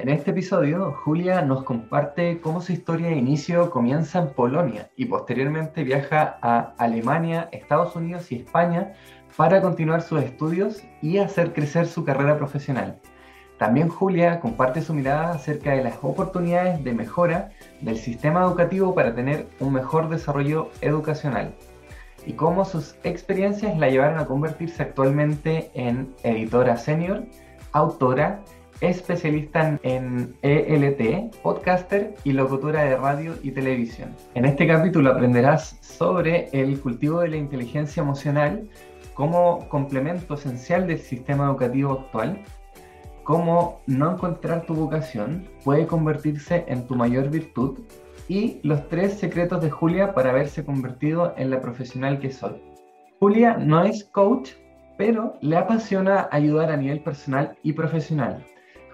En este episodio, Julia nos comparte cómo su historia de inicio comienza en Polonia y posteriormente viaja a Alemania, Estados Unidos y España para continuar sus estudios y hacer crecer su carrera profesional. También Julia comparte su mirada acerca de las oportunidades de mejora del sistema educativo para tener un mejor desarrollo educacional y cómo sus experiencias la llevaron a convertirse actualmente en editora senior, autora, especialista en ELT, podcaster y locutora de radio y televisión. En este capítulo aprenderás sobre el cultivo de la inteligencia emocional como complemento esencial del sistema educativo actual, cómo no encontrar tu vocación puede convertirse en tu mayor virtud y los tres secretos de Julia para haberse convertido en la profesional que soy. Julia no es coach, pero le apasiona ayudar a nivel personal y profesional.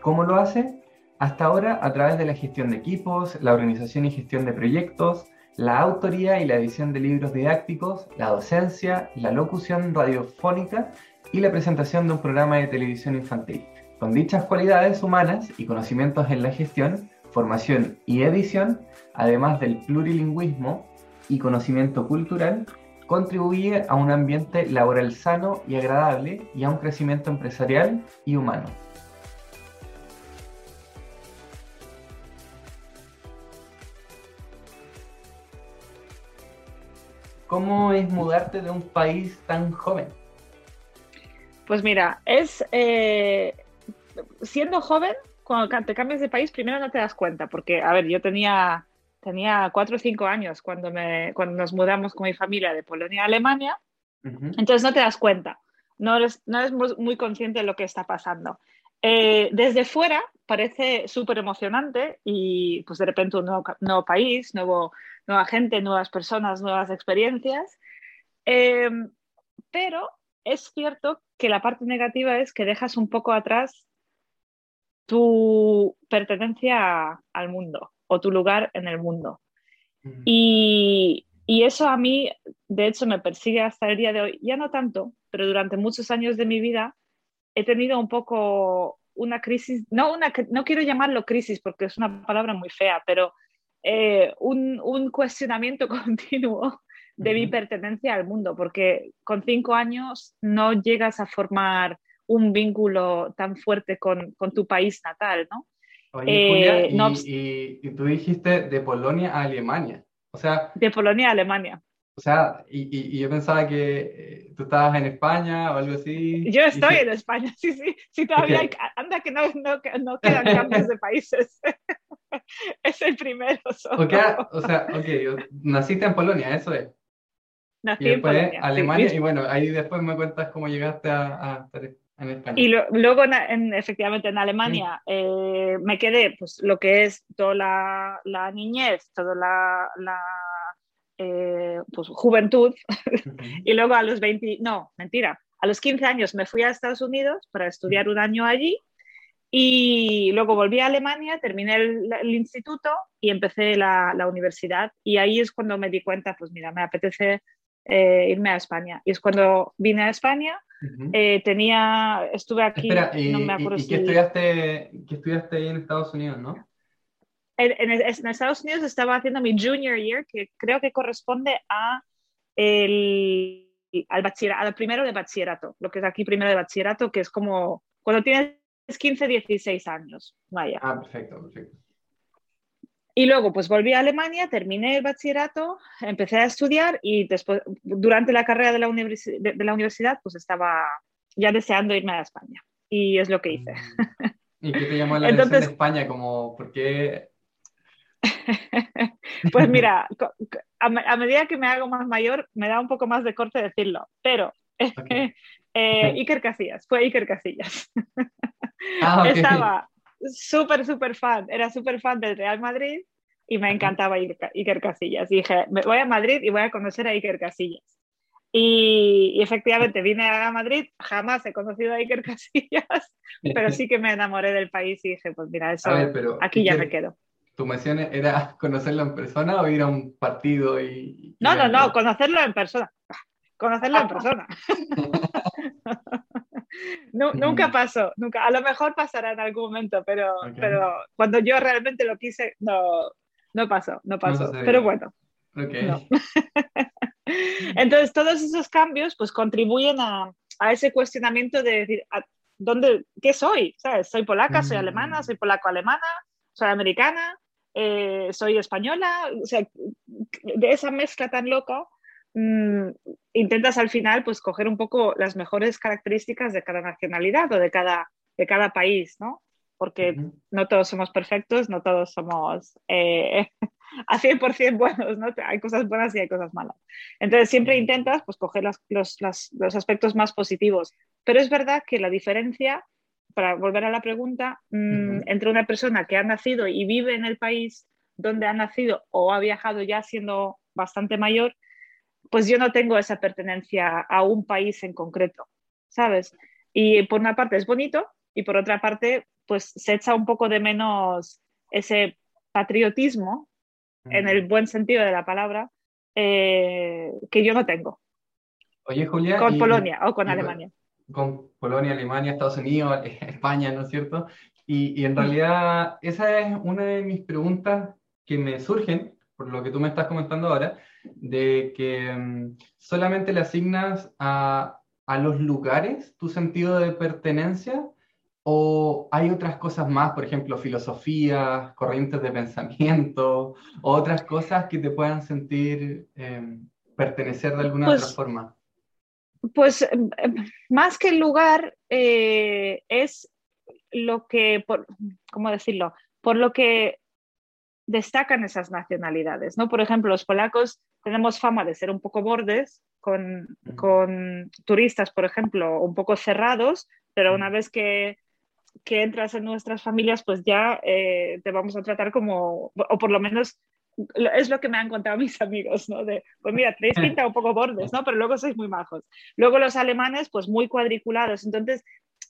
¿Cómo lo hace? Hasta ahora a través de la gestión de equipos, la organización y gestión de proyectos, la autoría y la edición de libros didácticos, la docencia, la locución radiofónica y la presentación de un programa de televisión infantil. Con dichas cualidades humanas y conocimientos en la gestión, formación y edición, además del plurilingüismo y conocimiento cultural, contribuye a un ambiente laboral sano y agradable y a un crecimiento empresarial y humano. ¿Cómo es mudarte de un país tan joven? Pues mira, es eh, siendo joven cuando te cambias de país, primero no te das cuenta, porque, a ver, yo tenía, tenía cuatro o cinco años cuando, me, cuando nos mudamos con mi familia de Polonia a Alemania, entonces no te das cuenta, no eres, no eres muy consciente de lo que está pasando. Eh, desde fuera parece súper emocionante y pues de repente un nuevo, país, nuevo, nueva gente, nuevas personas, nuevas experiencias, eh, pero es cierto que la parte negativa es que dejas un poco atrás tu pertenencia al mundo o tu lugar en el mundo. Mm. Y, eso a mí, de hecho, me persigue hasta el día de hoy. Ya no tanto, pero durante muchos años de mi vida he tenido un poco una crisis, no, una, no quiero llamarlo crisis porque es una palabra muy fea, pero eh, un, cuestionamiento continuo de mi pertenencia al mundo, porque con cinco años no llegas a formar un vínculo tan fuerte con, tu país natal, ¿no? Oye, Julia, eh, y, tú dijiste de Polonia a Alemania, o sea... De Polonia a Alemania. O sea, y, yo pensaba que eh, tú estabas en España o algo así. Yo estoy en España, sí, sí, sí, todavía hay, anda que no, no, no quedan cambios de países. es el primero. Okay, o sea, ok, naciste en Polonia, eso es. Nací en Polonia. Alemania, y bueno, ahí después me cuentas cómo llegaste a, a y luego, en, efectivamente, en Alemania eh, me quedé, pues, lo que es toda la, niñez, toda la, eh, pues, juventud. y luego a los 20, no, mentira, a los 15 años me fui a Estados Unidos para estudiar un año allí. Y luego volví a Alemania, terminé el, instituto y empecé la, la, universidad. Y ahí es cuando me di cuenta, pues mira, me apetece eh, irme a España. Y es cuando vine a España, eh, tenía, estuve aquí, no me acuerdo y, qué, estudiaste, qué estudiaste ahí en Estados Unidos, no? En, en, Estados Unidos estaba haciendo mi junior year, que creo que corresponde a el, al, al primero de bachillerato, lo que es aquí primero de bachillerato, que es como cuando tienes 15, 16 años. Vaya. Ah, perfecto, perfecto. Y luego, pues volví a Alemania, terminé el bachillerato, empecé a estudiar y después, durante la carrera de la, de, la universidad, pues estaba ya deseando irme a España. Y es lo que hice. Mm. ¿Y qué te llamó la atención de España? Como, ¿Por qué? pues mira, a, medida que me hago más mayor, me da un poco más de corte decirlo, pero eh, Iker Casillas, fue Iker Casillas. Ah, Estaba súper, súper fan, era súper fan del Real Madrid y me encantaba Iker, Casillas. Y dije, me voy a Madrid y voy a conocer a Iker Casillas. Y, efectivamente vine a Madrid, jamás he conocido a Iker Casillas, pero sí que me enamoré del país y dije, pues mira, eso, aquí ya me quedo. ¿Tu misión era conocerlo en persona o ir a un partido y... no, no, no, conocerlo en persona. Conocerlo en persona. nunca pasó, nunca. A lo mejor pasará en algún momento, pero, pero cuando yo realmente lo quise, no, no pasó, no pasó. pero bueno. Entonces, todos esos cambios pues contribuyen a, a ese cuestionamiento de decir, ¿dónde, ¿qué soy? ¿Sabes? ¿Soy polaca, soy alemana, mm. soy polaco-alemana, soy americana, eh, soy española? O sea, de esa mezcla tan loca, mm, intentas al final pues coger un poco las mejores características de cada nacionalidad o de cada, de cada país, ¿no? Porque no todos somos perfectos, no todos somos eh, a 100% buenos, ¿no? Hay cosas buenas y hay cosas malas. Entonces siempre intentas pues coger los, los, aspectos más positivos, pero es verdad que la diferencia, para volver a la pregunta, mm, entre una persona que ha nacido y vive en el país donde ha nacido o ha viajado ya siendo bastante mayor, pues yo no tengo esa pertenencia a un país en concreto, ¿sabes? Y por una parte es bonito y por otra parte, pues se echa un poco de menos ese patriotismo en el buen sentido de la palabra, eh, que yo no tengo. Oye, Julia. Con Polonia o con Alemania. Con Polonia, Alemania, Estados Unidos, España, ¿no es cierto? Y, y, en realidad esa es una de mis preguntas que me surgen, por lo que tú me estás comentando ahora, de que mm, solamente le asignas a, a los lugares tu sentido de pertenencia ¿O hay otras cosas más, por ejemplo, filosofías, corrientes de pensamiento, o otras cosas que te puedan sentir eh, pertenecer de alguna otra pues forma? Pues em, em, más que el lugar eh, es lo que, por, ¿cómo decirlo? Por lo que destacan esas nacionalidades, ¿no? Por ejemplo, los polacos tenemos fama de ser un poco bordes con, con turistas, por ejemplo, un poco cerrados, pero una vez que que entras en nuestras familias, pues ya eh, te vamos a tratar como, o por lo menos es lo que me han contado mis amigos, ¿no? De, pues mira, tenéis pinta un poco bordes, ¿no? Pero luego sois muy majos. Luego los alemanes, pues muy cuadriculados. Entonces,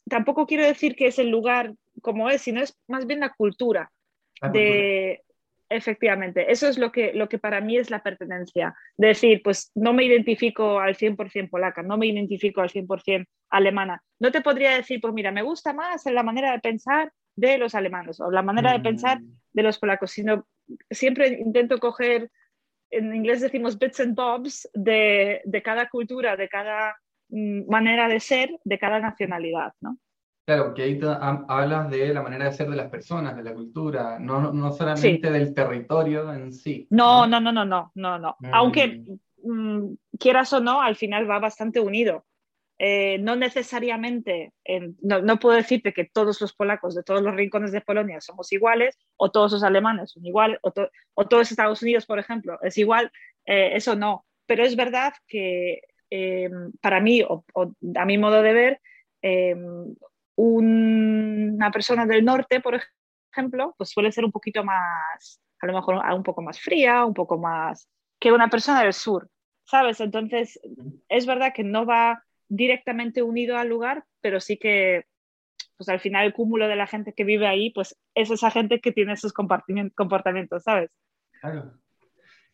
tampoco quiero decir que es el lugar como es, sino es más bien la cultura. de, Efectivamente, eso es lo que, lo que para mí es la pertenencia. decir, pues no me identifico al 100% polaca, no me identifico al 100% alemana. No te podría decir, pues mira, me gusta más la manera de pensar de los alemanes o la manera de pensar mm. de los polacos, sino siempre intento coger, en inglés decimos bits and bobs, de, de cada cultura, de cada mm, manera de ser, de cada nacionalidad, ¿no? Claro, que ahí hablas de la manera de ser de las personas, de la cultura, no, no solamente del territorio en sí. No, no, no, no, no, no, no. Aunque mm. Mm, quieras o no, al final va bastante unido. Eh, no necesariamente, no, puedo decirte que todos los polacos de todos los rincones de Polonia somos iguales, o todos los alemanes son iguales, o, o todos Estados Unidos, por ejemplo, es igual, eh, eso no. Pero es verdad que eh, para mí, o, a mi modo de ver, una persona del norte, por ejemplo, pues suele ser un poquito más, a lo mejor un poco más fría, un poco más que una persona del sur, ¿sabes? Entonces, es verdad que no va directamente unido al lugar, pero sí que, pues al final el cúmulo de la gente que vive ahí, pues es esa gente que tiene esos comportamientos, ¿sabes? Claro.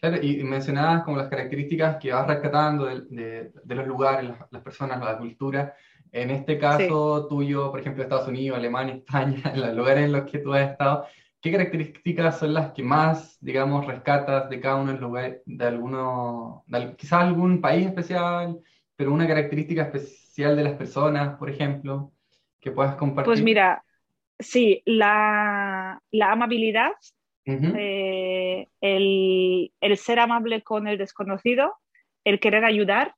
Claro, y mencionabas como las características que vas rescatando de, de, los lugares, las, personas, la cultura. En este caso tuyo, por ejemplo, Estados Unidos, Alemania, España, en los lugares en los que tú has estado, ¿qué características son las que más, digamos, rescatas de cada uno de los lugares, de alguno, quizás algún país especial, pero una característica especial de las personas, por ejemplo, que puedas compartir? Pues mira, sí, la, amabilidad, eh, el, el ser amable con el desconocido, el querer ayudar,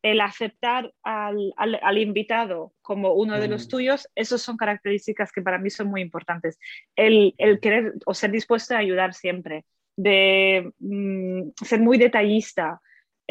el aceptar al, al, invitado como uno de los mm. tuyos, esas son características que para mí son muy importantes. El, el querer o ser dispuesto a ayudar siempre, de mm, ser muy detallista,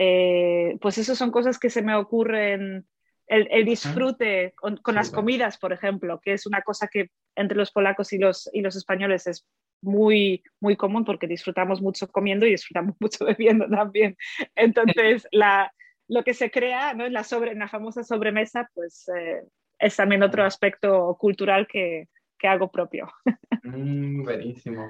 eh, pues esas son cosas que se me ocurren. El, el disfrute con, con las comidas, por ejemplo, que es una cosa que entre los polacos y los, y los españoles es muy, muy común porque disfrutamos mucho comiendo y disfrutamos mucho bebiendo también. Entonces, la, lo que se crea ¿no? en, la sobre, la famosa sobremesa, pues eh, es también otro aspecto cultural que, que hago propio. Mm, buenísimo.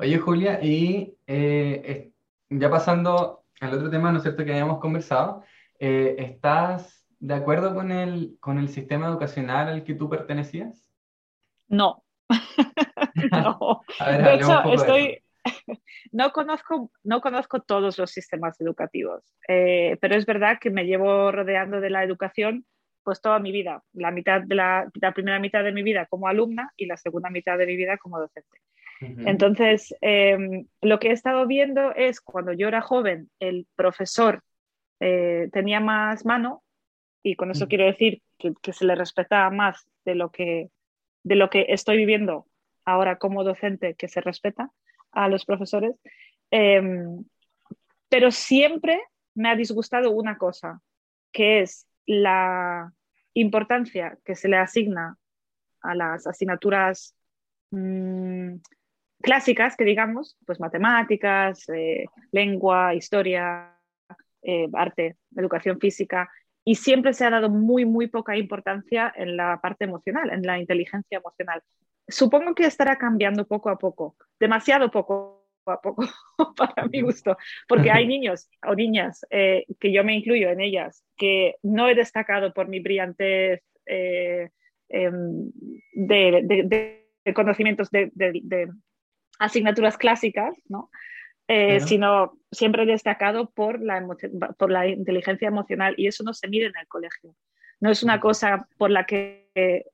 Oye, Julia, y eh, ya pasando al otro tema, ¿no es cierto?, que habíamos conversado, eh, estás de acuerdo con el, con el sistema educacional al que tú pertenecías? No. no. de hecho, estoy... no, conozco, no conozco todos los sistemas educativos, eh, pero es verdad que me llevo rodeando de la educación pues toda mi vida, la, mitad de la, primera mitad de mi vida como alumna y la segunda mitad de mi vida como docente. Entonces, em, lo que he estado viendo es cuando yo era joven, el profesor eh, tenía más mano, y con eso quiero decir que, se le respetaba más de lo, que, de lo que estoy viviendo ahora como docente, que se respeta a los profesores. Em, pero siempre me ha disgustado una cosa, que es la importancia que se le asigna a las asignaturas mm, clásicas, que digamos, pues matemáticas, eh, lengua, historia, eh, arte, educación física, y siempre se ha dado muy, muy poca importancia en la parte emocional, en la inteligencia emocional. Supongo que estará cambiando poco a poco, demasiado poco a poco para mi gusto, porque hay niños o niñas eh, que yo me incluyo en ellas, que no he destacado por mi brillantez em, de, conocimientos de, asignaturas clásicas, ¿no? Eh, sino siempre destacado por la, por la inteligencia emocional y eso no se mide en el colegio. No es una cosa por la que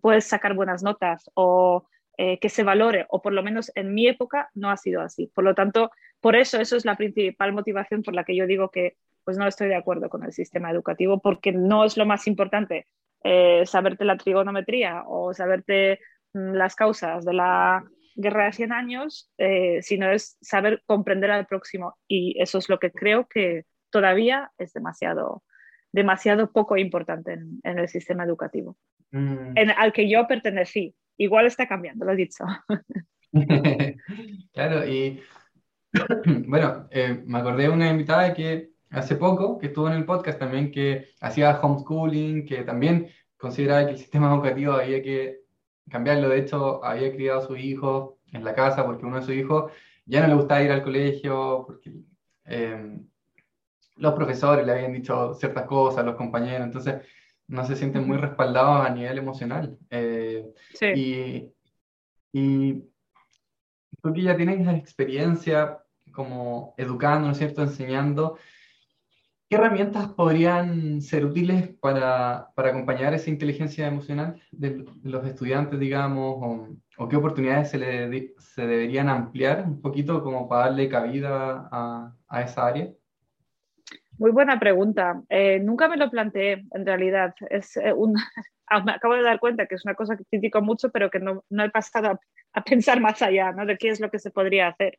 puedes sacar buenas notas o eh, que se valore, o por lo menos en mi época no ha sido así. Por lo tanto, por eso, eso es la principal motivación por la que yo digo que pues no estoy de acuerdo con el sistema educativo, porque no es lo más importante eh, saberte la trigonometría o saberte mm, las causas de la guerra de 100 años, eh, sino es saber comprender al próximo. Y eso es lo que creo que todavía es demasiado, demasiado poco importante en, el sistema educativo, mm. en, al que yo pertenecí. Igual está cambiando, lo he dicho. claro, y bueno, eh, me acordé de una invitada que hace poco, que estuvo en el podcast también, que hacía homeschooling, que también consideraba que el sistema educativo había que cambiarlo. De hecho, había criado a su hijo en la casa porque uno de sus hijos ya no le gustaba ir al colegio, porque eh, los profesores le habían dicho ciertas cosas, los compañeros. Entonces, no se sienten muy respaldados a nivel emocional. Eh, sí. Y, tú que ya tienes experiencia como educando, ¿no es cierto?, enseñando, ¿qué herramientas podrían ser útiles para, para acompañar esa inteligencia emocional de, los estudiantes, digamos, o, o qué oportunidades se, le, se deberían ampliar un poquito como para darle cabida a, a esa área? Muy buena pregunta. Eh, nunca me lo planteé, en realidad. Es, eh, un, ah, me acabo de dar cuenta que es una cosa que critico mucho, pero que no, no he pasado a, pensar más allá ¿no? de qué es lo que se podría hacer.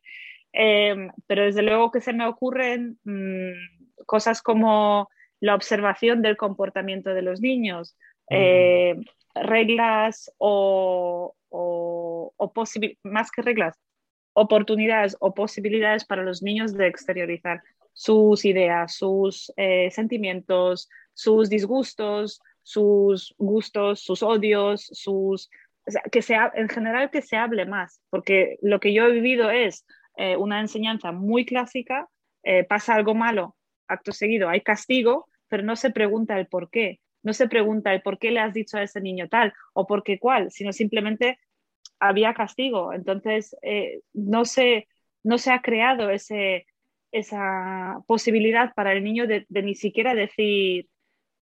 Em, pero desde luego que se me ocurren mm, cosas como la observación del comportamiento de los niños, eh, reglas o, o, o más que reglas, oportunidades o posibilidades para los niños de exteriorizar sus ideas, sus eh, sentimientos, sus disgustos, sus gustos, sus odios, sus... que sea, en general que se hable más, porque lo que yo he vivido es eh, una enseñanza muy clásica, eh, pasa algo malo, acto seguido hay castigo, pero no se pregunta el por qué, no se pregunta el por qué le has dicho a ese niño tal o por qué cuál, sino simplemente había castigo. Entonces, no, se, no se ha creado ese, esa posibilidad para el niño de, ni siquiera decir,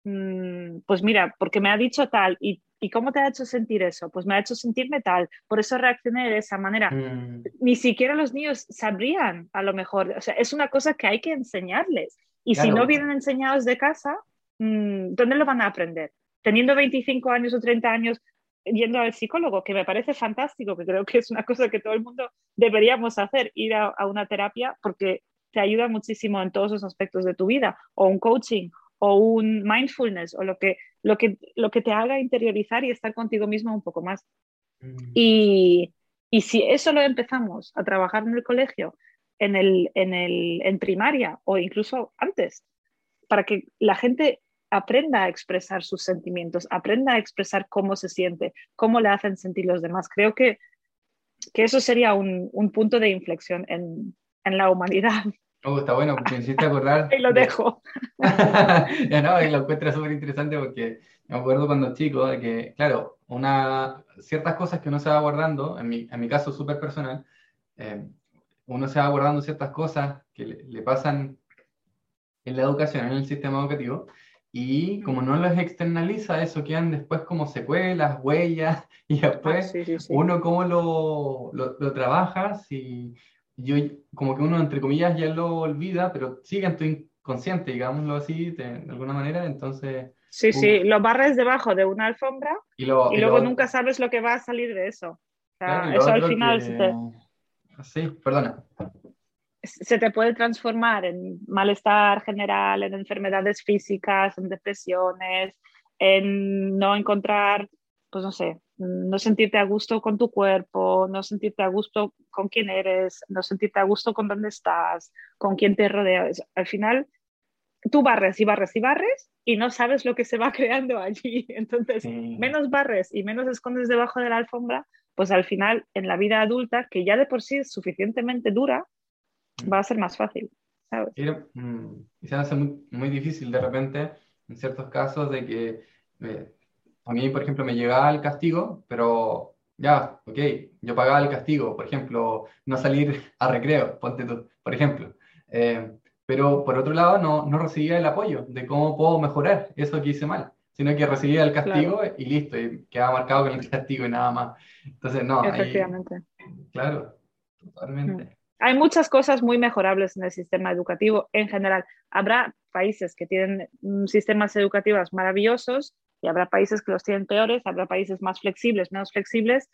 mm, pues mira, porque me ha dicho tal y, cómo te ha hecho sentir eso? Pues me ha hecho sentirme tal, por eso reaccioné de esa manera. Mm. Ni siquiera los niños sabrían, a lo mejor, o sea, es una cosa que hay que enseñarles. Y si no vienen enseñados de casa, mm, ¿dónde lo van a aprender? Teniendo 25 años o 30 años, yendo al psicólogo, que me parece fantástico, que creo que es una cosa que todo el mundo deberíamos hacer, ir a una terapia, porque te ayuda muchísimo en todos los aspectos de tu vida, o un coaching, o un mindfulness, o lo que, lo que, lo que te haga interiorizar y estar contigo mismo un poco más. Mm. Y, y, si eso lo empezamos a trabajar en el colegio, en, el, en, el, en primaria o incluso antes, para que la gente aprenda a expresar sus sentimientos, aprenda a expresar cómo se siente, cómo le hacen sentir los demás. Creo que, que eso sería un, un punto de inflexión en, en la humanidad. Oh, está bueno, porque me hiciste acordar. y lo dejo. ya no, y lo encuentro súper interesante porque me acuerdo cuando chico de que, claro, una, ciertas cosas que uno se va guardando, en mi, en mi caso súper personal, eh, uno se va guardando ciertas cosas que le, pasan en la educación, en el sistema educativo, y como no las externaliza, eso quedan después como secuelas, huellas, y después ah, uno cómo lo, lo, lo trabaja, si yo como que uno entre comillas ya lo olvida, pero sigue en tu inconsciente, digámoslo así, de, alguna manera, entonces... Sí, sí, lo barres debajo de una alfombra y, luego nunca sabes lo que va a salir de eso. eso al final... Sí, perdona. Se te puede transformar en malestar general, en enfermedades físicas, en depresiones, en no encontrar, pues no sé, no sentirte a gusto con tu cuerpo, no sentirte a gusto con quién eres, no sentirte a gusto con dónde estás, con quién te rodeas. Al final, tú barres y barres y barres y no sabes lo que se va creando allí. Entonces, menos barres y menos escondes debajo de la alfombra, pues al final en la vida adulta, que ya de por sí es suficientemente dura, va a ser más fácil. ¿sabes? Mm, y, se hace muy, difícil de repente, en ciertos casos, de que eh, a mí, por ejemplo, me llegaba el castigo, pero ya, ok, yo pagaba el castigo, por ejemplo, no salir a recreo, ponte tú, por ejemplo. Eh, pero por otro lado, no, no recibía el apoyo de cómo puedo mejorar eso que hice mal sino que recibía el castigo y listo, y quedaba marcado con el castigo y nada más. Entonces, no. Efectivamente. claro, totalmente. Mm. Hay muchas cosas muy mejorables en el sistema educativo en general. Habrá países que tienen mm, sistemas educativos maravillosos y habrá países que los tienen peores, habrá países más flexibles, menos flexibles,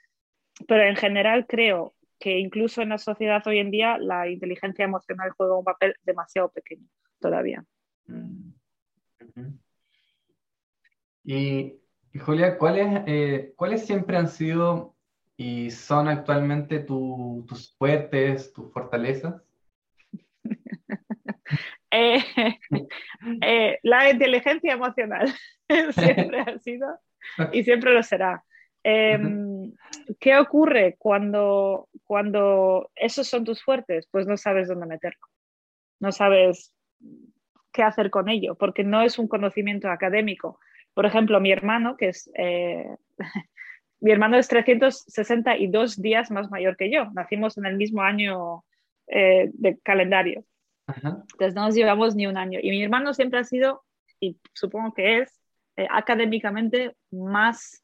pero en general creo que incluso en la sociedad hoy en día la inteligencia emocional juega un papel demasiado pequeño todavía. Mm. Y, Julia, ¿cuáles, eh, ¿cuáles siempre han sido y son actualmente tus fuertes, tus fortalezas? Eh, eh, la inteligencia emocional siempre ha sido y siempre lo será. Em, ¿Qué ocurre cuando, cuando esos son tus fuertes? Pues no sabes dónde meterlo, no sabes qué hacer con ello, porque no es un conocimiento académico, por ejemplo, mi hermano, que es... Eh, mi hermano es 362 días más mayor que yo. Nacimos en el mismo año eh, de calendario. Entonces no nos llevamos ni un año. Y mi hermano siempre ha sido, y supongo que es, eh, académicamente más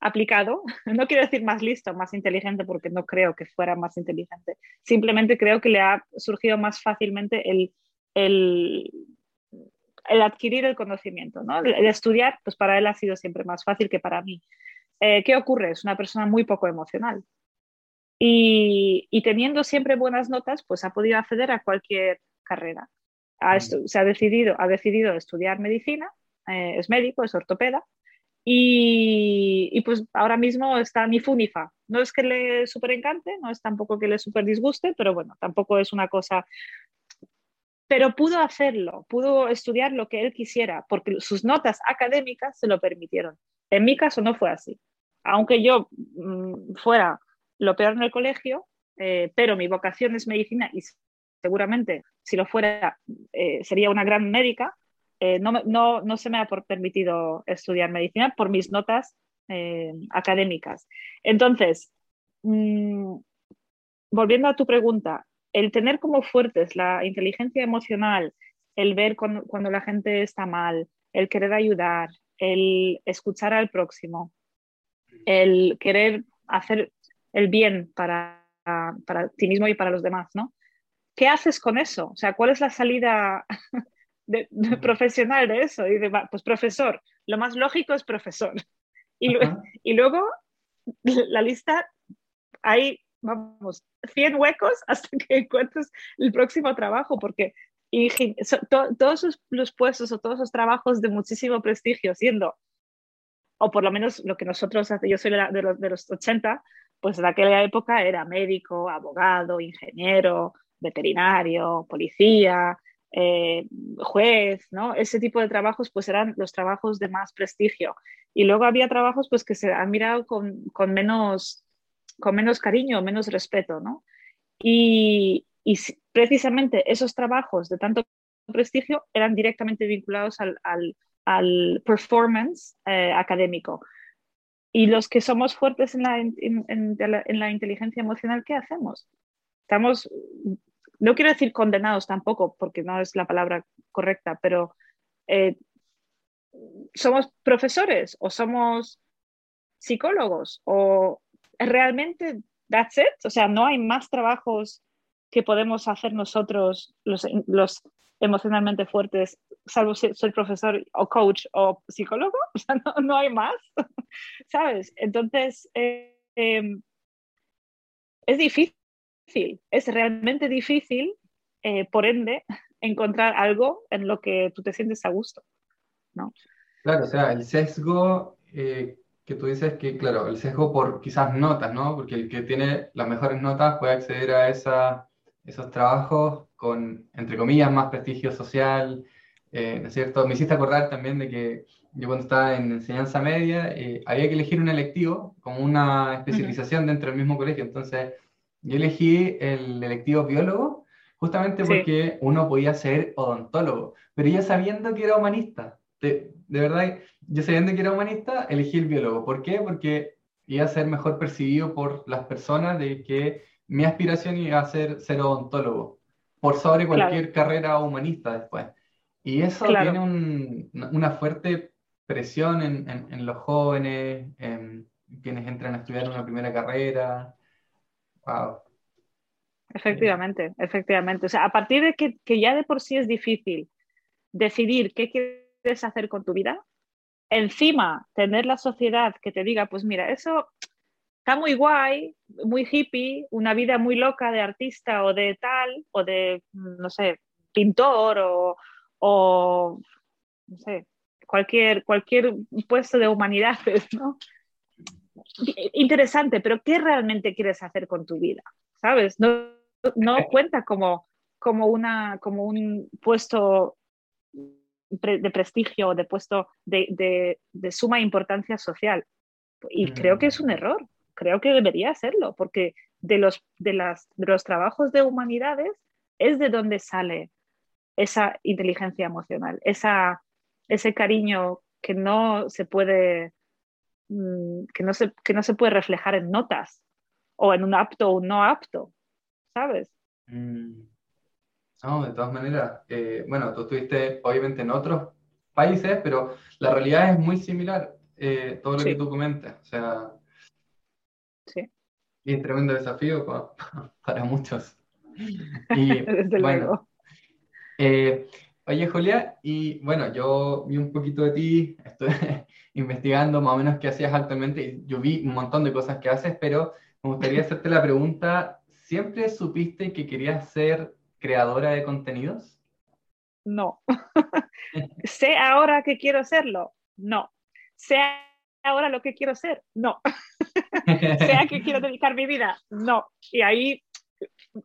aplicado. No quiero decir más listo, más inteligente, porque no creo que fuera más inteligente. Simplemente creo que le ha surgido más fácilmente el, el el adquirir el conocimiento, ¿no? El, estudiar, pues para él ha sido siempre más fácil que para mí. Eh, ¿Qué ocurre? Es una persona muy poco emocional. Y, teniendo siempre buenas notas, pues ha podido acceder a cualquier carrera. Mm. se ha decidido, ha decidido estudiar medicina, eh, es médico, es ortopeda, y, pues ahora mismo está ni fu ni fa. No es que le súper encante, no es tampoco que le súper disguste, pero bueno, tampoco es una cosa pero pudo hacerlo, pudo estudiar lo que él quisiera, porque sus notas académicas se lo permitieron. En mi caso no fue así. Aunque yo mm, fuera lo peor en el colegio, eh, pero mi vocación es medicina y seguramente si lo fuera eh, sería una gran médica, eh, no, no, no, se me ha permitido estudiar medicina por mis notas académicas. Entonces, mm, volviendo a tu pregunta, el tener como fuertes la inteligencia emocional, el ver cuando, la gente está mal, el querer ayudar, el escuchar al próximo, el querer hacer el bien para, para ti mismo y para los demás, ¿no? ¿Qué haces con eso? O sea, ¿cuál es la salida de, profesional de eso? Y pues profesor, lo más lógico es profesor. Y, y luego la lista hay vamos, 100 huecos hasta que encuentres el próximo trabajo, porque todos los puestos o todos los trabajos de muchísimo prestigio, siendo, o por lo menos lo que nosotros, yo soy de, los, de los 80, pues en aquella época era médico, abogado, ingeniero, veterinario, policía, eh, juez, ¿no? Ese tipo de trabajos pues eran los trabajos de más prestigio. Y luego había trabajos pues que se han mirado con, con menos con menos cariño, menos respeto, ¿no? Y, y precisamente esos trabajos de tanto prestigio eran directamente vinculados al, al, performance eh, académico. Y los que somos fuertes en la, en, inteligencia emocional, ¿qué hacemos? Estamos, no quiero decir condenados tampoco, porque no es la palabra correcta, pero eh, somos profesores o somos psicólogos o realmente that's it, o sea, no hay más trabajos que podemos hacer nosotros los, emocionalmente fuertes, salvo si soy profesor o coach o psicólogo, o sea, no, hay más, ¿sabes? Entonces, eh, em, es difícil, es realmente difícil, eh, por ende, encontrar algo en lo que tú te sientes a gusto, ¿no? Claro, o sea, el sesgo eh, que tú dices que, claro, el sesgo por quizás notas, ¿no? Porque el que tiene las mejores notas puede acceder a esa, esos trabajos con, entre comillas, más prestigio social, eh, ¿no es cierto? Me hiciste acordar también de que yo cuando estaba en enseñanza media eh, había que elegir un electivo como una especialización dentro del mismo colegio, entonces yo elegí el electivo biólogo justamente porque uno podía ser odontólogo, pero ya sabiendo que era humanista de, verdad, yo sabiendo que era humanista, elegí el biólogo. ¿Por qué? Porque iba a ser mejor percibido por las personas de que mi aspiración iba a ser ser odontólogo, por sobre cualquier carrera humanista después. Y eso tiene una fuerte presión en, en, los jóvenes, en quienes entran a estudiar una primera carrera. Wow. Efectivamente, efectivamente. O sea, a partir de que, que ya de por sí es difícil decidir qué quieres quieres hacer con tu vida. Encima, tener la sociedad que te diga, pues mira, eso está muy guay, muy hippie, una vida muy loca de artista o de tal, o de, no sé, pintor o, no sé, cualquier, cualquier puesto de humanidades, ¿no? Interesante, pero ¿qué realmente quieres hacer con tu vida? ¿Sabes? No, no cuenta como, como, una, como un puesto de prestigio, de puesto de, suma importancia social. Y creo que es un mm. error, creo que debería serlo, porque de los, de, las, de los trabajos de humanidades es de donde sale esa inteligencia emocional, esa, ese cariño que no se puede mm, que no se, que no se puede reflejar en notas o en un apto o un no apto, ¿sabes? Mm. No, de todas maneras, eh, bueno, tú estuviste obviamente en otros países, pero la realidad es muy similar, eh, todo lo que tú comentas. O sea, sí. y es un tremendo desafío para, muchos. Y Desde luego. Eh, oye, Julia, y bueno, yo vi un poquito de ti, estoy investigando más o menos qué hacías actualmente, y yo vi un montón de cosas que haces, pero me gustaría hacerte la pregunta, ¿siempre supiste que querías ser creadora de contenidos? No. ¿Sé ahora que quiero hacerlo? No. ¿Sé ahora lo que quiero ser? No. ¿Sé a qué quiero dedicar mi vida? No. Y ahí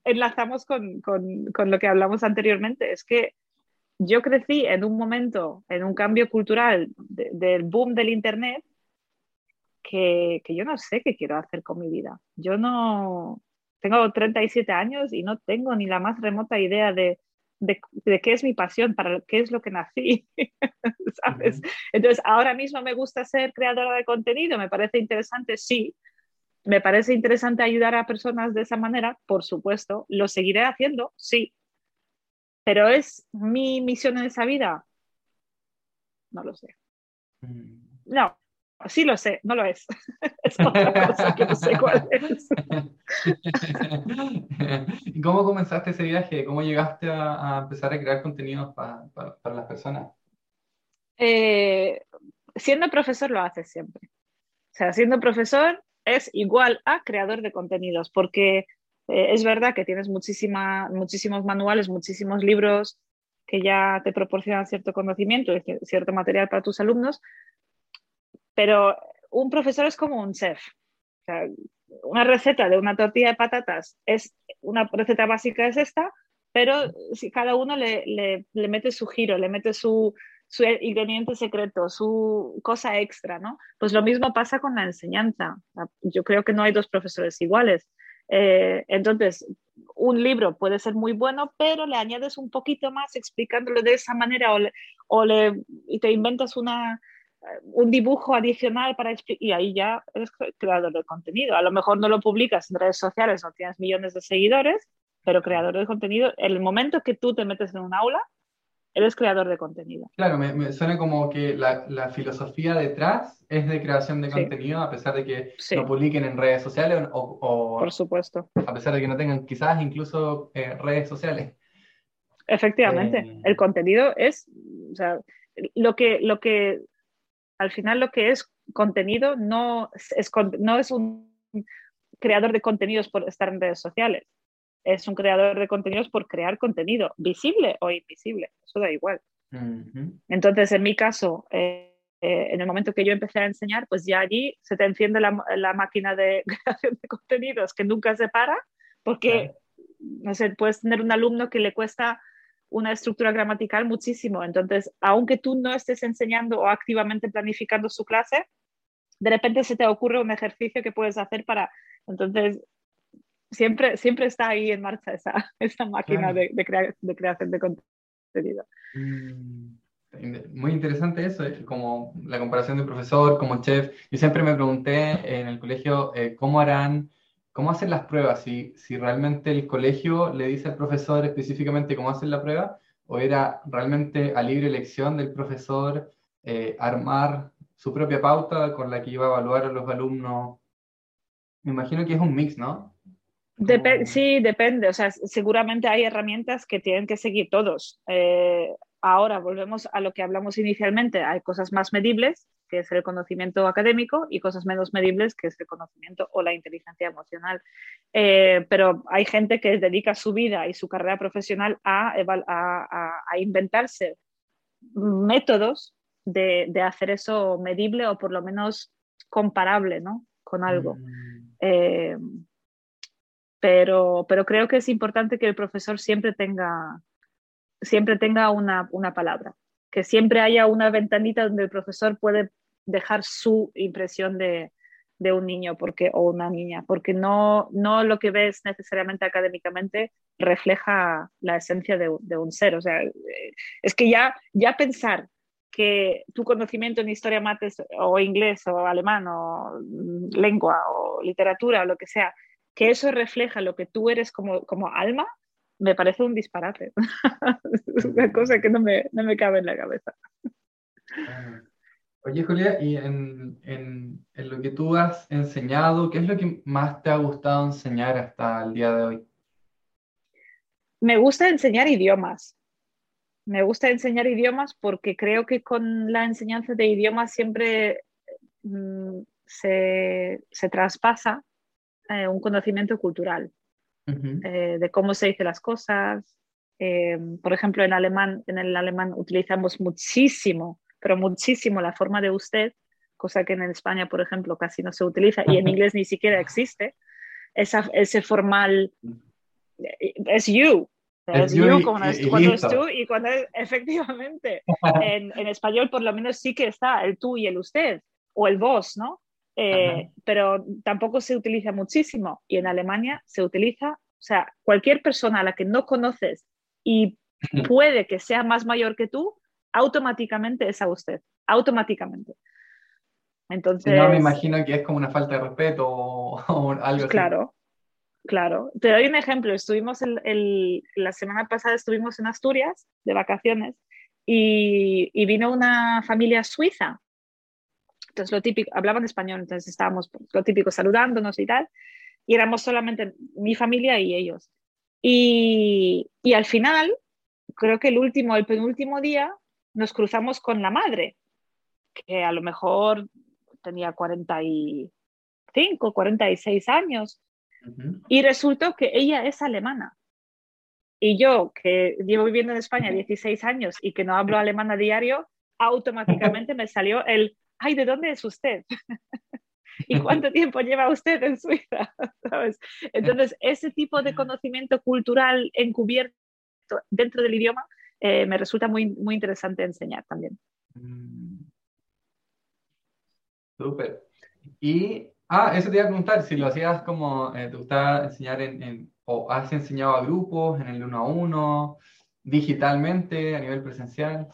enlazamos con, lo que hablamos anteriormente. Es que yo crecí en un momento, en un cambio cultural del boom del Internet, que, que, yo no sé qué quiero hacer con mi vida. Yo no, tengo 37 años y no tengo ni la más remota idea de, de, qué es mi pasión, para qué es lo que nací, ¿sabes? Entonces, ahora mismo me gusta ser creadora de contenido, me parece interesante, sí. Me parece interesante ayudar a personas de esa manera, por supuesto. Lo seguiré haciendo, sí. Pero ¿es mi misión en esa vida? No lo sé. Mm. No, Sí lo sé, no lo es. es otra cosa que no sé cuál es. ¿Y cómo comenzaste ese viaje? ¿Cómo llegaste a, empezar a crear contenidos para las personas? Eh, siendo profesor lo haces siempre. O sea, siendo profesor es igual a creador de contenidos, porque eh, es verdad que tienes muchísima, muchísimos manuales, muchísimos libros que ya te proporcionan cierto conocimiento cierto material para tus alumnos, pero un profesor es como un chef. una receta de una tortilla de patatas es una receta básica es esta, pero si cada uno le, le, mete su giro, le mete su, su, ingrediente secreto, su cosa extra, ¿no? Pues lo mismo pasa con la enseñanza. Yo creo que no hay dos profesores iguales. Eh, entonces, un libro puede ser muy bueno, pero le añades un poquito más explicándolo de esa manera o, le, y te inventas una, un dibujo adicional para y ahí ya eres creador de contenido. A lo mejor no lo publicas en redes sociales, no tienes millones de seguidores, pero creador de contenido, en el momento que tú te metes en un aula, eres creador de contenido. Claro, me, suena como que la, filosofía detrás es de creación de contenido, a pesar de que no publiquen en redes sociales o, Por supuesto. A pesar de que no tengan quizás incluso eh, redes sociales. Efectivamente, eh, el contenido es, o sea, lo que, lo que, al final lo que es contenido no es, no es un creador de contenidos por estar en redes sociales. Es un creador de contenidos por crear contenido, visible o invisible, eso da igual. Entonces, en mi caso, eh, eh, en el momento que yo empecé a enseñar, pues ya allí se te enciende la, máquina de creación de contenidos que nunca se para, porque, no sé, puedes tener un alumno que le cuesta una estructura gramatical muchísimo. Entonces, aunque tú no estés enseñando o activamente planificando su clase, de repente se te ocurre un ejercicio que puedes hacer para, entonces, siempre, siempre está ahí en marcha esa, esa máquina de, de, creación de contenido. Mm, muy interesante eso, eh, como la comparación de profesor, como chef. Yo siempre me pregunté en el colegio eh, cómo harán, cómo hacen las pruebas, si, si realmente el colegio le dice al profesor específicamente cómo hacen la prueba, o era realmente a libre elección del profesor eh, armar su propia pauta con la que iba a evaluar a los alumnos. Me imagino que es un mix, ¿no? sí, depende. O sea, seguramente hay herramientas que tienen que seguir todos. Eh, ahora volvemos a lo que hablamos inicialmente. Hay cosas más medibles, que es el conocimiento académico, y cosas menos medibles, que es el conocimiento o la inteligencia emocional. Eh, pero hay gente que dedica su vida y su carrera profesional a, a, inventarse métodos de, hacer eso medible o por lo menos comparable ¿no? con algo. Mm. Eh, pero, pero creo que es importante que el profesor siempre tenga, siempre tenga una, una palabra, que siempre haya una ventanita donde el profesor puede dejar su impresión de, un niño porque, o una niña, porque no, no lo que ves necesariamente académicamente refleja la esencia de, un ser. O sea, es que ya, ya pensar que tu conocimiento en historia, mates o inglés o alemán o lengua o literatura o lo que sea que eso refleja lo que tú eres como, como alma, me parece un disparate. es una cosa que no me, no me, cabe en la cabeza. Oye, Julia, y en, en, en, lo que tú has enseñado, ¿qué es lo que más te ha gustado enseñar hasta el día de hoy? Me gusta enseñar idiomas. Me gusta enseñar idiomas porque creo que con la enseñanza de idiomas siempre mm, se, se, traspasa eh, un conocimiento cultural eh, de cómo se dicen las cosas. Eh, por ejemplo, en alemán, en el alemán utilizamos muchísimo, pero muchísimo la forma de usted, cosa que en España, por ejemplo, casi no se utiliza y en inglés ni siquiera existe. Esa, ese formal es you, es you, cuando es tú y cuando es, efectivamente en, en, español por lo menos sí que está el tú y el usted o el vos, ¿no? Eh, pero tampoco se utiliza muchísimo y en Alemania se utiliza, o sea, cualquier persona a la que no conoces y puede que sea más mayor que tú, automáticamente es a usted, automáticamente. Entonces, no, me imagino que es como una falta de respeto o, algo así. Claro, claro. Te doy un ejemplo. Estuvimos el, la semana pasada estuvimos en Asturias de vacaciones y, y vino una familia suiza entonces, lo típico, hablaban español, entonces estábamos pues, lo típico saludándonos y tal, y éramos solamente mi familia y ellos. Y, y al final, creo que el último, el penúltimo día, nos cruzamos con la madre, que a lo mejor tenía 45, 46 años, y resultó que ella es alemana. Y yo, que llevo viviendo en España 16 años y que no hablo alemán a diario, automáticamente me salió el ay, ¿de dónde es usted? ¿Y cuánto tiempo lleva usted en Suiza? Entonces, ese tipo de conocimiento cultural encubierto dentro del idioma eh, me resulta muy, muy interesante enseñar también. Mm. Súper. Y, ah, eso te iba a preguntar, si lo hacías como, eh, te gustaba enseñar en, o has enseñado a grupos en el uno a uno, digitalmente, a nivel presencial?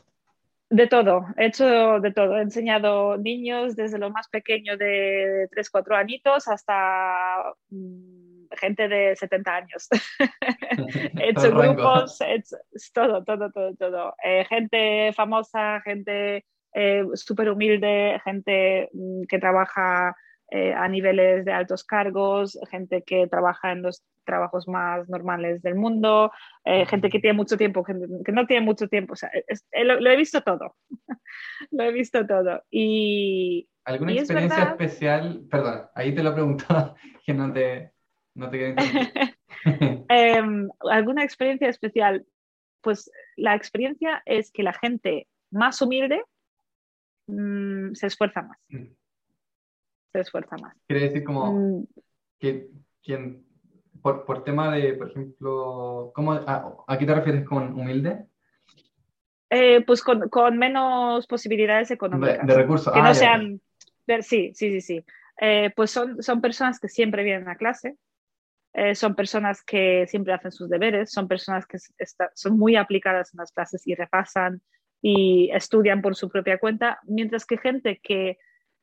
De todo, he hecho de todo. He enseñado niños desde lo más pequeño de 3, 4 añitos hasta mm, gente de 70 años. he hecho grupos, he hecho, todo, todo, todo, todo. Eh, gente famosa, gente eh, súper humilde, gente mm, que trabaja eh, a niveles de altos cargos, gente que trabaja en los trabajos más normales del mundo, eh, gente que tiene mucho tiempo, gente que no tiene mucho tiempo. O sea, eh, lo, he visto todo. lo he visto todo. Y, ¿Alguna experiencia especial? Perdón, ahí te lo pregunto, que no te, no te em, ¿Alguna experiencia especial? Pues la experiencia es que la gente más humilde mm, se esfuerza más. Mm se esfuerza más. Quiere decir como mm. que quien, por, por, tema de, por ejemplo, ¿cómo, a, qué te refieres con humilde? Eh, pues con, con, menos posibilidades económicas. De, recursos. Que no ah, sean... sí, sí, sí, sí. Eh, pues son, son personas que siempre vienen a clase, eh, son personas que siempre hacen sus deberes, son personas que son muy aplicadas en las clases y repasan y estudian por su propia cuenta, mientras que gente que,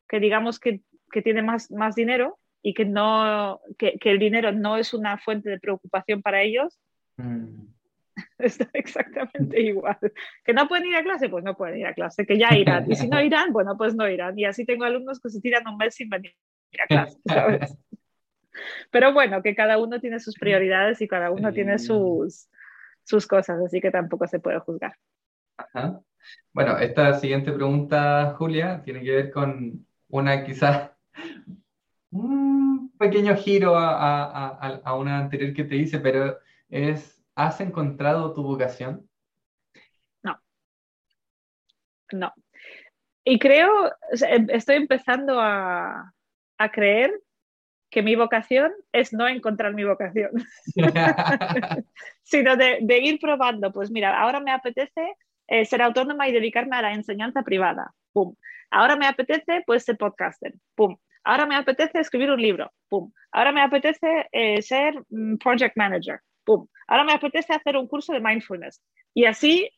que digamos que que tiene más, más dinero y que, no, que, el dinero no es una fuente de preocupación para ellos, mm. está exactamente igual. Que no pueden ir a clase, pues no pueden ir a clase, que ya irán. Y si no irán, bueno, pues no irán. Y así tengo alumnos que se tiran un mes sin venir a clase, ¿sabes? Pero bueno, que cada uno tiene sus prioridades y cada uno tiene sus, sus cosas, así que tampoco se puede juzgar. Bueno, esta siguiente pregunta, Julia, tiene que ver con una quizás un pequeño giro a, una anterior que te hice, pero es, ¿has encontrado tu vocación? No. No. Y creo, em, estoy empezando a, creer que mi vocación es no encontrar mi vocación, sino de, ir probando. Pues mira, ahora me apetece eh, ser autónoma y dedicarme a la enseñanza privada. ¡Pum! Ahora me apetece pues ser podcaster. ¡Pum! Ahora me apetece escribir un libro, pum. Ahora me apetece eh, ser mm, project manager, pum. Ahora me apetece hacer un curso de mindfulness. Y así,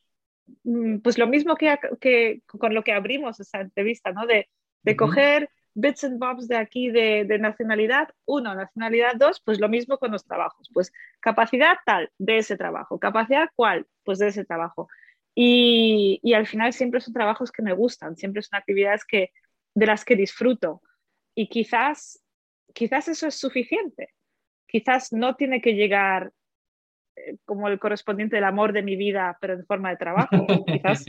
mm, pues lo mismo que, que con lo que abrimos esa entrevista, ¿no? De, de coger bits and bobs de aquí de, de, nacionalidad, uno, nacionalidad dos, pues lo mismo con los trabajos. Pues capacidad tal de ese trabajo, capacidad cuál, pues de ese trabajo. Y, y al final siempre son trabajos que me gustan, siempre son actividades que, de las que disfruto y quizás, quizás eso es suficiente. Quizás no tiene que llegar eh, como el correspondiente del amor de mi vida, pero en forma de trabajo. quizás,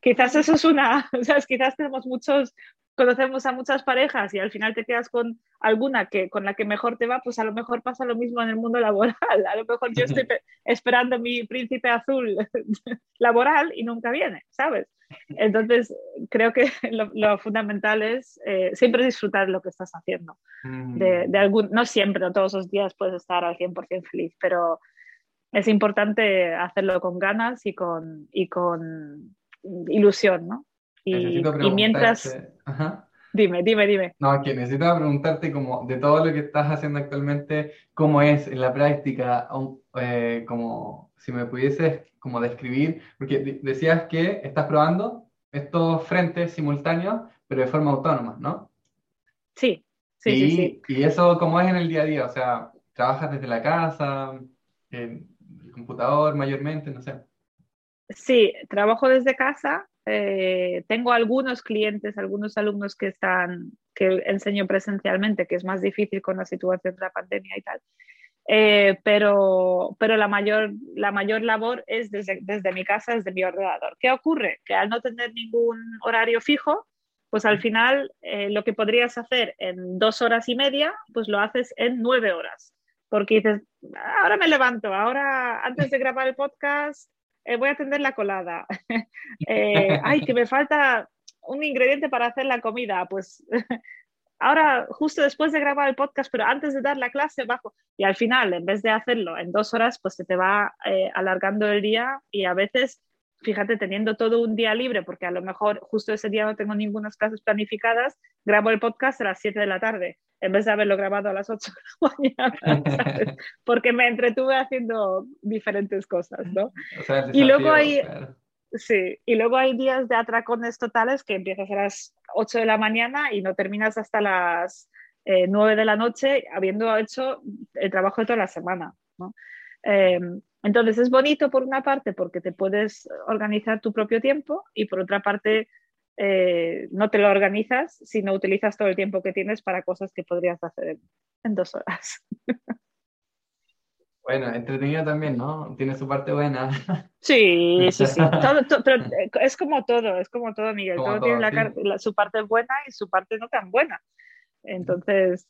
quizás eso es una, o sea, quizás tenemos muchos, conocemos a muchas parejas y al final te quedas con alguna que con la que mejor te va, pues a lo mejor pasa lo mismo en el mundo laboral. A lo mejor yo estoy esperando mi príncipe azul laboral y nunca viene, ¿sabes? Entonces, creo que lo, fundamental es eh, siempre disfrutar lo que estás haciendo. Mm. De, algún, no siempre, no todos los días puedes estar al 100% feliz, pero es importante hacerlo con ganas y con, y con ilusión, ¿no? Y, mientras... Dime, dime, dime. No, que necesito preguntarte como de todo lo que estás haciendo actualmente, ¿cómo es en la práctica? Eh, como si me pudieses como describir, porque decías que estás probando estos frentes simultáneos, pero de forma autónoma, ¿no? Sí, sí, y, sí, Y eso, ¿cómo es en el día a día? O sea, ¿trabajas desde la casa, en el computador mayormente? No sé. Sí, trabajo desde casa. Eh, tengo algunos clientes, algunos alumnos que están, que enseño presencialmente, que es más difícil con la situación de la pandemia y tal. Eh, pero, pero la, mayor, la mayor labor es desde, desde mi casa, desde mi ordenador. ¿Qué ocurre? Que al no tener ningún horario fijo, pues al final eh, lo que podrías hacer en dos horas y media, pues lo haces en nueve horas. Porque dices, ahora me levanto, ahora antes de grabar el podcast eh, voy a atender la colada. ay, que me falta un ingrediente para hacer la comida, pues ahora justo después de grabar el podcast, pero antes de dar la clase bajo. Y al final, en vez de hacerlo en dos horas, pues se te va eh, alargando el día y a veces, fíjate, teniendo todo un día libre, porque a lo mejor justo ese día no tengo ninguna clases planificadas, grabo el podcast a las 7 de la tarde. en vez de haberlo grabado a las 8 de la mañana, porque me entretuve haciendo diferentes cosas, ¿no? y luego hay... Sí, y luego hay días de atracones totales que empiezas a las 8 de la mañana y no terminas hasta las 9 eh, de la noche, habiendo hecho el trabajo de toda la semana. ¿no? Eh, entonces es bonito por una parte porque te puedes organizar tu propio tiempo y por otra parte eh, no te lo organizas, sino utilizas todo el tiempo que tienes para cosas que podrías hacer en dos horas. Bueno, entretenido también, ¿no? Tiene su parte buena. Sí, sí, sí. pero eh, es como todo, es como todo, Miguel. todo, tiene su parte buena y su parte no tan buena. Entonces,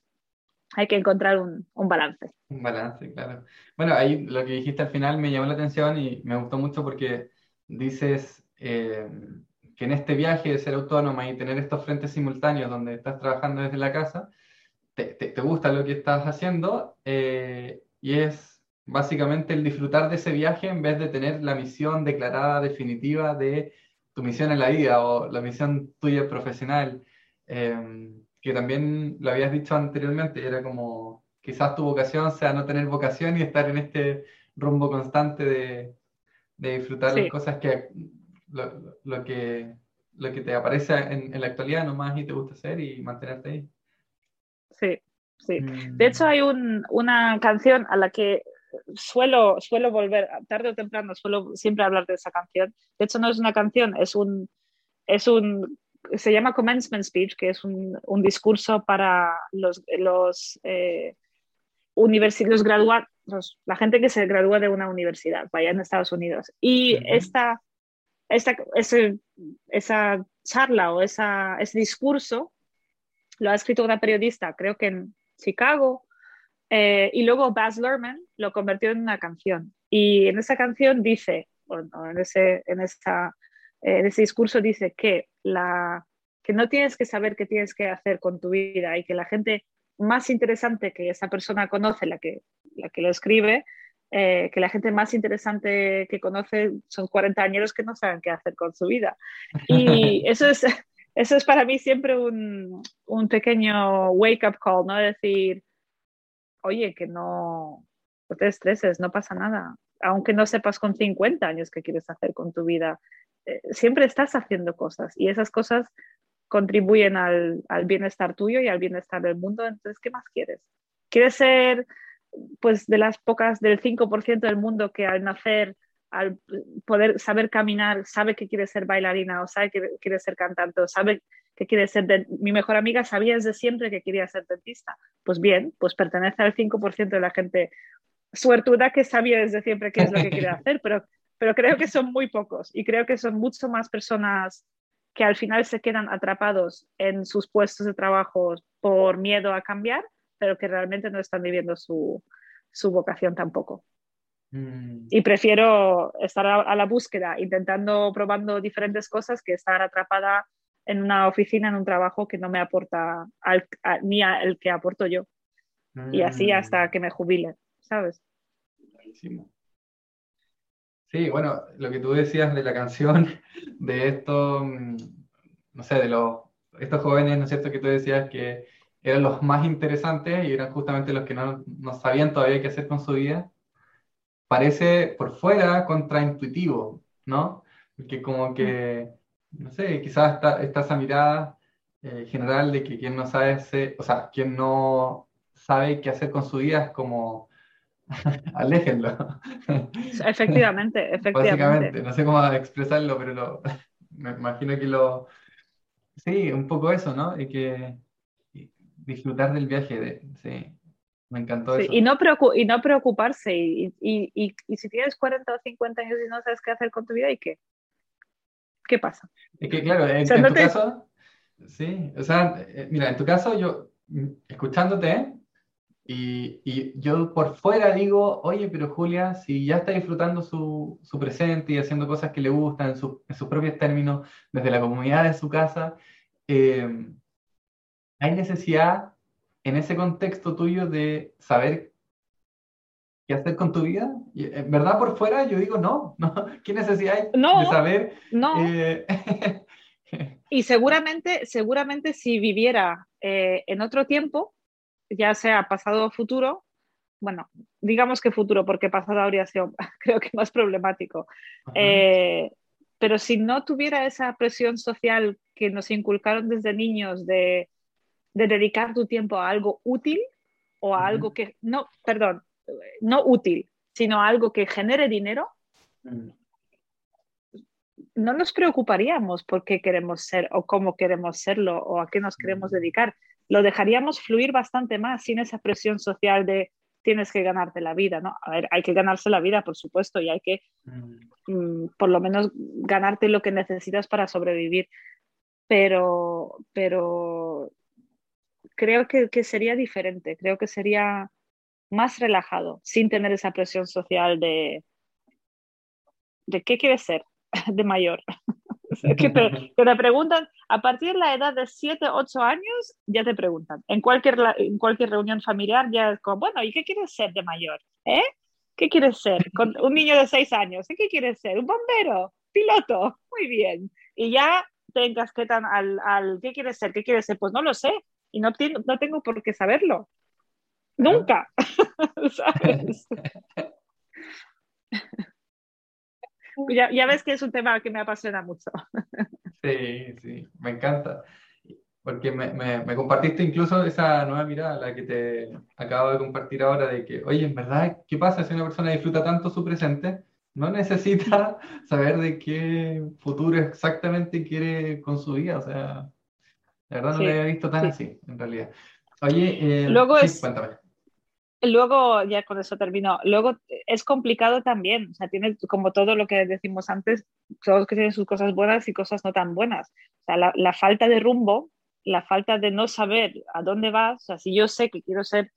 hay que encontrar un, balance. Un balance, claro. Bueno, ahí lo que dijiste al final me llamó la atención y me gustó mucho porque dices eh, que en este viaje de ser autónoma y tener estos frentes simultáneos donde estás trabajando desde la casa, te, gusta lo que estás haciendo eh, y es básicamente el disfrutar de ese viaje en vez de tener la misión declarada definitiva de tu misión en la vida o la misión tuya profesional. Eh, que también lo habías dicho anteriormente, era como quizás tu vocación sea no tener vocación y estar en este rumbo constante de, disfrutar las cosas que lo, que lo que te aparece en, la actualidad nomás y te gusta hacer y mantenerte ahí. Sí, sí. Mm. De hecho hay una canción a la que suelo, suelo volver, tarde o temprano, suelo siempre hablar de esa canción. De hecho no es una canción, es un, es un se llama Commencement Speech, que es un, un discurso para los, los, eh, los graduados, la gente que se gradúa de una universidad, vaya en Estados Unidos. Y esta, esta, ese, esa charla o esa, ese discurso lo ha escrito una periodista, creo que en Chicago, eh, y luego Baz Luhrmann lo convirtió en una canción. Y en esa canción dice, bueno, en, ese, en esta eh, en ese discurso dice que, la, que no tienes que saber qué tienes que hacer con tu vida y que la gente más interesante que esa persona conoce, la que, la que lo escribe, eh, que la gente más interesante que conoce son 40 años que no saben qué hacer con su vida. Y eso es, eso es para mí siempre un, un pequeño wake-up call, ¿no? Decir, oye, que no, no te estreses, no pasa nada. Aunque no sepas con 50 años qué quieres hacer con tu vida, eh, siempre estás haciendo cosas y esas cosas contribuyen al, bienestar tuyo y al bienestar del mundo. Entonces, ¿qué más quieres? ¿Quieres ser pues de las pocas del 5% del mundo que al nacer, al poder saber caminar, sabe que quiere ser bailarina o sabe que quiere ser cantante o sabe que quiere ser... Mi mejor amiga sabía desde siempre que quería ser dentista. Pues bien, pues pertenece al 5% de la gente suertuda que sabía desde siempre qué es lo que quiere hacer, pero pero creo que son muy pocos y creo que son mucho más personas que al final se quedan atrapados en sus puestos de trabajo por miedo a cambiar, pero que realmente no están viviendo su, su vocación tampoco. Mm. Y prefiero estar a, la búsqueda, intentando, probando diferentes cosas, que estar atrapada en una oficina, en un trabajo que no me aporta al, ni al que aporto yo. Y así mm. hasta que me jubile, ¿sabes? Sí, bueno, lo que tú decías de la canción, de esto, mm, no sé, de los, estos jóvenes, ¿no es cierto?, que tú decías que eran los más interesantes y eran justamente los que no, no sabían todavía qué hacer con su vida, parece por fuera contraintuitivo, ¿no? Porque como que, no sé, quizás está, está esa mirada eh, general de que quien no sabe, o sea, quien no sabe qué hacer con su vida es como Aléjenlo. Efectivamente, efectivamente. Básicamente, no sé cómo expresarlo, pero me imagino que lo... Sí, un poco eso, ¿no? Y que disfrutar del viaje, de, sí, me encantó eso. Y no, y no preocuparse, y, y, y, si tienes 40 o 50 años y no sabes qué hacer con tu vida, ¿y qué? ¿Qué pasa? Es que claro, en, tu caso, sí, o sea, eh, mira, en tu caso yo, escuchándote, y, yo por fuera digo, oye, pero Julia, si ya está disfrutando su, su presente y haciendo cosas que le gustan en, sus propios términos, desde la comunidad de su casa, eh, hay necesidad en ese contexto tuyo de saber qué hacer con tu vida. En verdad, por fuera yo digo, no, no. ¿qué necesidad hay de saber? No. Eh, y seguramente, seguramente si viviera eh, en otro tiempo, ya sea pasado o futuro, bueno, digamos que futuro, porque pasado habría sido, creo que más problemático. Eh, pero si no tuviera esa presión social que nos inculcaron desde niños de, dedicar tu tiempo a algo útil o a algo que, no, perdón, no útil, sino a algo que genere dinero. No nos preocuparíamos por qué queremos ser o cómo queremos serlo o a qué nos queremos mm. dedicar. Lo dejaríamos fluir bastante más sin esa presión social de tienes que ganarte la vida, ¿no? A ver, hay que ganarse la vida, por supuesto, y hay que mm. Mm, por lo menos ganarte lo que necesitas para sobrevivir. Pero, pero creo que, sería diferente, creo que sería más relajado, sin tener esa presión social de, de qué quieres ser de mayor. que, te, te, preguntan, a partir de la edad de 7, 8 años, ya te preguntan. En cualquier, en cualquier reunión familiar ya es como, bueno, ¿y qué quieres ser de mayor? ¿Eh? ¿Qué quieres ser? Con un niño de 6 años, ¿qué quieres ser? ¿Un bombero? ¿Piloto? Muy bien. Y ya te encasquetan al, al ¿qué quieres ser? ¿Qué quieres ser? Pues no lo sé. Y no, no tengo por qué saberlo. Nunca. ¿Sabes? Ya, ya, ves que es un tema que me apasiona mucho. Sí, sí, me encanta. Porque me, me, compartiste incluso esa nueva mirada, la que te acabo de compartir ahora, de que, oye, en verdad, ¿qué pasa si una persona disfruta tanto su presente? No necesita saber de qué futuro exactamente quiere con su vida. O sea, la verdad no lo había visto tan así, en realidad. Oye, eh, Luego es... cuéntame luego, ya con eso termino, luego es complicado también, o sea, tiene como todo lo que decimos antes, todos que tienen sus cosas buenas y cosas no tan buenas. O sea, la, falta de rumbo, la falta de no saber a dónde vas, o sea, si yo sé que quiero ser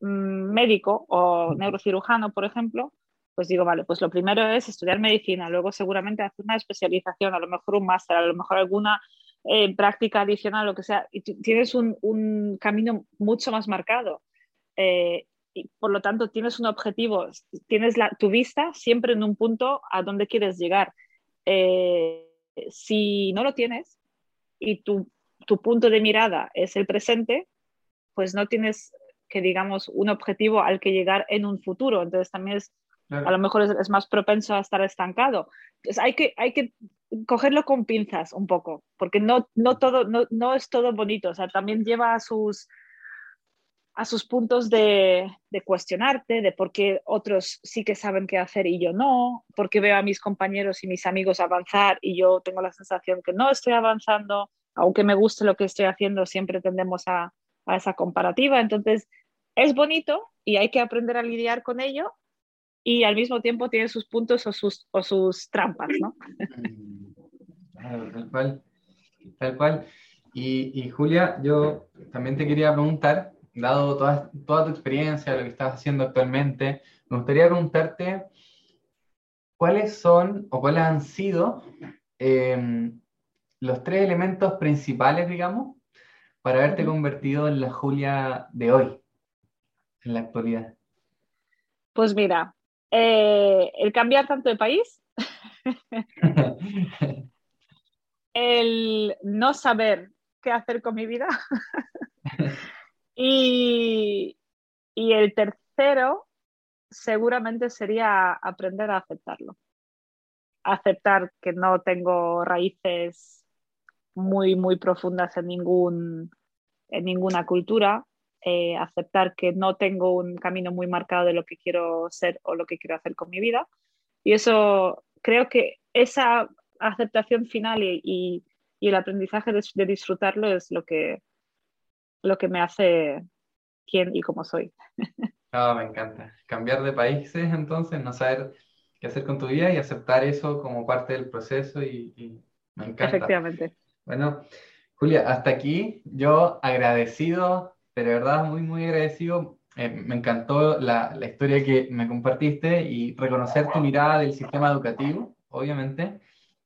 mm, médico o neurocirujano, por ejemplo, pues digo, vale, pues lo primero es estudiar medicina, luego seguramente hacer una especialización, a lo mejor un máster, a lo mejor alguna eh, práctica adicional, lo que sea, y tienes un, un camino mucho más marcado. Eh, y por lo tanto tienes un objetivo, tienes la, tu vista siempre en un punto a donde quieres llegar. Eh, si no lo tienes y tu, tu, punto de mirada es el presente, pues no tienes que, digamos, un objetivo al que llegar en un futuro. Entonces también es, a lo mejor es, más propenso a estar estancado. Entonces hay que, hay que cogerlo con pinzas un poco, porque no, no, todo, no, no es todo bonito, o sea, también lleva sus a sus puntos de, cuestionarte, de por qué otros sí que saben qué hacer y yo no, porque veo a mis compañeros y mis amigos avanzar y yo tengo la sensación que no estoy avanzando, aunque me guste lo que estoy haciendo, siempre tendemos a, esa comparativa. Entonces, es bonito y hay que aprender a lidiar con ello y al mismo tiempo tiene sus puntos o sus, o sus trampas, ¿no? tal cual, tal cual. Y, y Julia, yo también te quería preguntar, dado toda, toda tu experiencia, lo que estás haciendo actualmente, me gustaría preguntarte cuáles son o cuáles han sido em, los tres elementos principales, digamos, para haberte convertido en la Julia de hoy, en la actualidad. Pues mira, eh, el cambiar tanto de país, el no saber qué hacer con mi vida Y, el tercero seguramente sería aprender a aceptarlo. Aceptar que no tengo raíces muy, muy profundas en, ningún, en ninguna cultura. Eh, aceptar que no tengo un camino muy marcado de lo que quiero ser o lo que quiero hacer con mi vida. Y eso, creo que esa aceptación final y, el aprendizaje de disfrutarlo es lo que, lo que me hace quién y cómo soy. Ah, me encanta. Cambiar de países, entonces, no saber qué hacer con tu vida y aceptar eso como parte del proceso y, me encanta. Efectivamente. Bueno, Julia, hasta aquí yo agradecido, pero de verdad muy, muy agradecido. Eh, me encantó la, la, historia que me compartiste y reconocer tu mirada del sistema educativo, obviamente.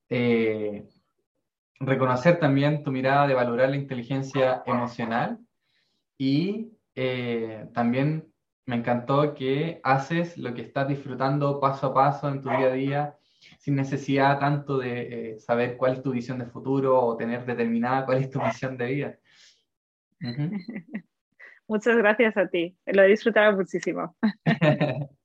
Eh, reconocer también tu mirada de valorar la inteligencia emocional y eh, también me encantó que haces lo que estás disfrutando paso a paso en tu día a día, sin necesidad tanto de eh, saber cuál es tu visión de futuro o tener determinada cuál es tu visión de vida. Muchas gracias a ti. Lo he disfrutado muchísimo.